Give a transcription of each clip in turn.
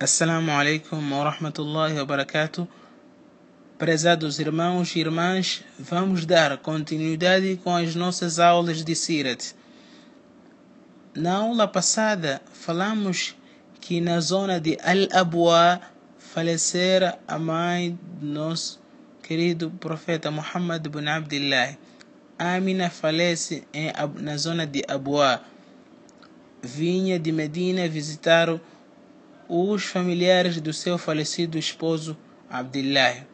Assalamu alaikum wa rahmatullahi wa barakatuh. Prezados irmãos e irmãs, vamos dar continuidade com as nossas aulas de Sirat. Na aula passada, falamos que na zona de Al-Abwa falecera a mãe do nosso querido profeta Muhammad ibn Abdullah. Amina falece na zona de Abwa. Vinha de Medina visitar os familiares do seu falecido esposo Abdullah,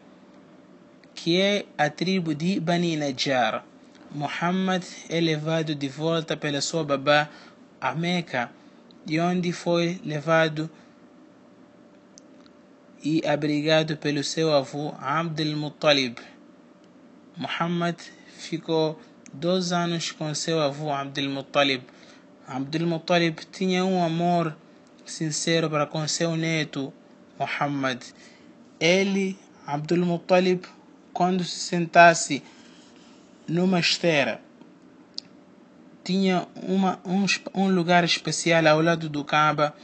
que é a tribo de Bani Najjar. Muhammad é levado de volta pela sua babá a Meca, de onde foi levado e abrigado pelo seu avô Abdul Muttalib. Muhammad ficou dois anos com seu avô Abdul Muttalib. Abdul Muttalib tinha um amor sincero para com seu neto Muhammad. Ele, Abdul Muttalib, quando se sentasse numa esteira, tinha uma, um, um lugar especial ao lado do Kaaba,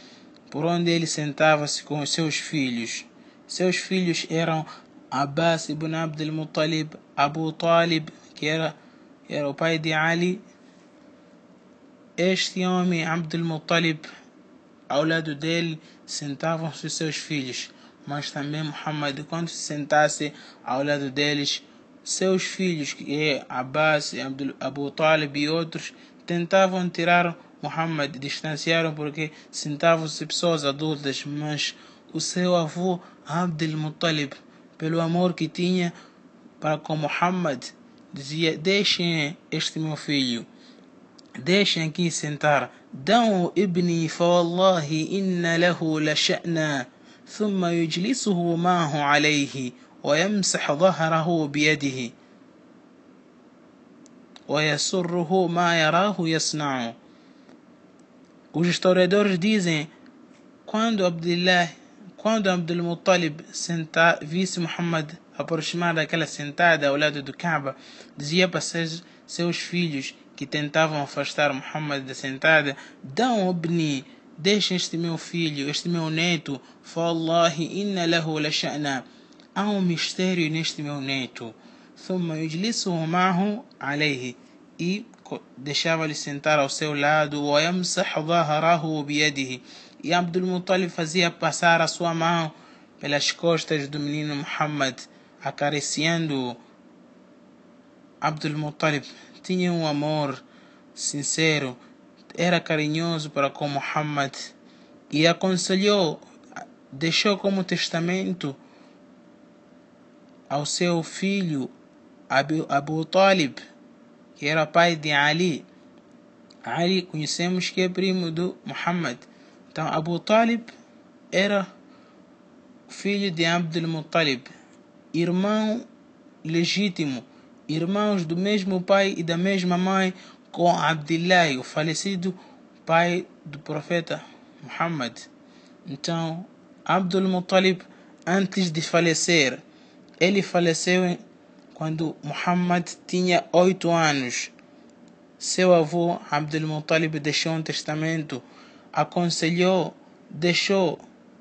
por onde ele sentava-se com os seus filhos. Seus filhos eram Abbas ibn Abdul Muttalib, Abu Talib, que era, era o pai de Ali. Este homem, Abdul Muttalib, ao lado dele sentavam-se seus filhos, mas também Muhammad, quando se sentasse ao lado deles, seus filhos, que é Abbas, Abu Talib e outros, tentavam tirar Muhammad, distanciaram porque sentavam-se pessoas adultas, mas o seu avô Abdul Muttalib, pelo amor que tinha para com Muhammad, dizia: Deixem este meu filho, deixem aqui sentar. دعوا ابني فوالله إن له لشأنا ثم يجلسه معه عليه ويمسح ظهره بيده ويسره ما يراه يصنع Os historiadores dizem quando Abdullah, quando Abdul Muttalib senta, visse Muhammad aproximar daquela sentada ao lado do Kaaba, dizia para seus, seus filhos que tentavam afastar Muhammad da sentada, dão obni, deixem este meu filho, este meu neto, fallahi inna lahu lasha'na. Há um mistério neste meu neto. Thumma yujlisuhu ma'hu alayhi. E deixava-lhe sentar ao seu lado, wa yamsahu dhaharahu biyadihi. E Abdul Muttalib fazia passar a sua mão pelas costas do menino Muhammad, acariciando Abdul Muttalib tinha um amor sincero, era carinhoso para com Muhammad e aconselhou, deixou como testamento ao seu filho Abu, Abu Talib, que era pai de Ali. Ali conhecemos que é primo do Muhammad. Então Abu Talib era filho de Abdul Muttalib, irmão legítimo irmãos do mesmo pai e da mesma mãe com Abdullah, o falecido pai do profeta Muhammad. Então, Abdul Muttalib, antes de falecer, ele faleceu quando Muhammad tinha oito anos. Seu avô Abdul Muttalib deixou um testamento, aconselhou, deixou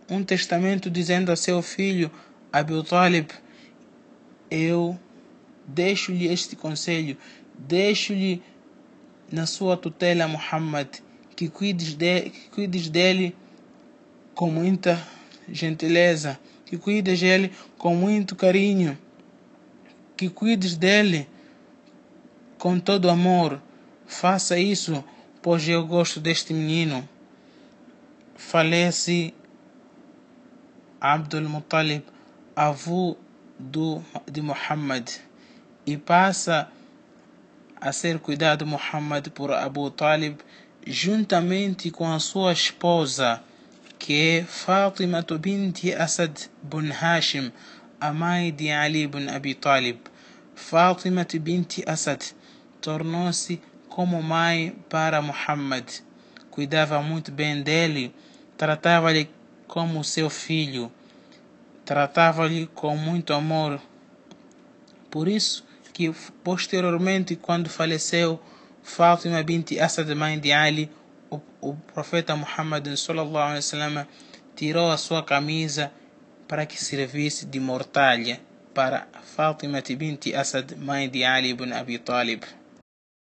um testamento dizendo a seu filho Abu Talib: Eu deixo-lhe este conselho, deixo-lhe na sua tutela Muhammad, que cuides, de, que cuides dele com muita gentileza, que cuides dele com muito carinho, que cuides dele com todo amor. Faça isso, pois eu gosto deste menino. Falece Abdul Muttalib, avô do, de Muhammad e passa a ser cuidado Muhammad por Abu Talib juntamente com a sua esposa que é Fatima bint Asad bin Hashim a mãe de Ali bin Abi Talib. Fatima bint Asad tornou-se como mãe para Muhammad. Cuidava muito bem dele tratava-lhe como seu filho tratava-lhe com muito amor. Por isso que posteriormente, quando faleceu Fátima bint Asad, mãe de Ali, o, o profeta Muhammad sallallahu alaihi wasallam tirou a sua camisa para que servisse de mortalha para Fatima bint Asad, mãe de Ali ibn Abi Talib.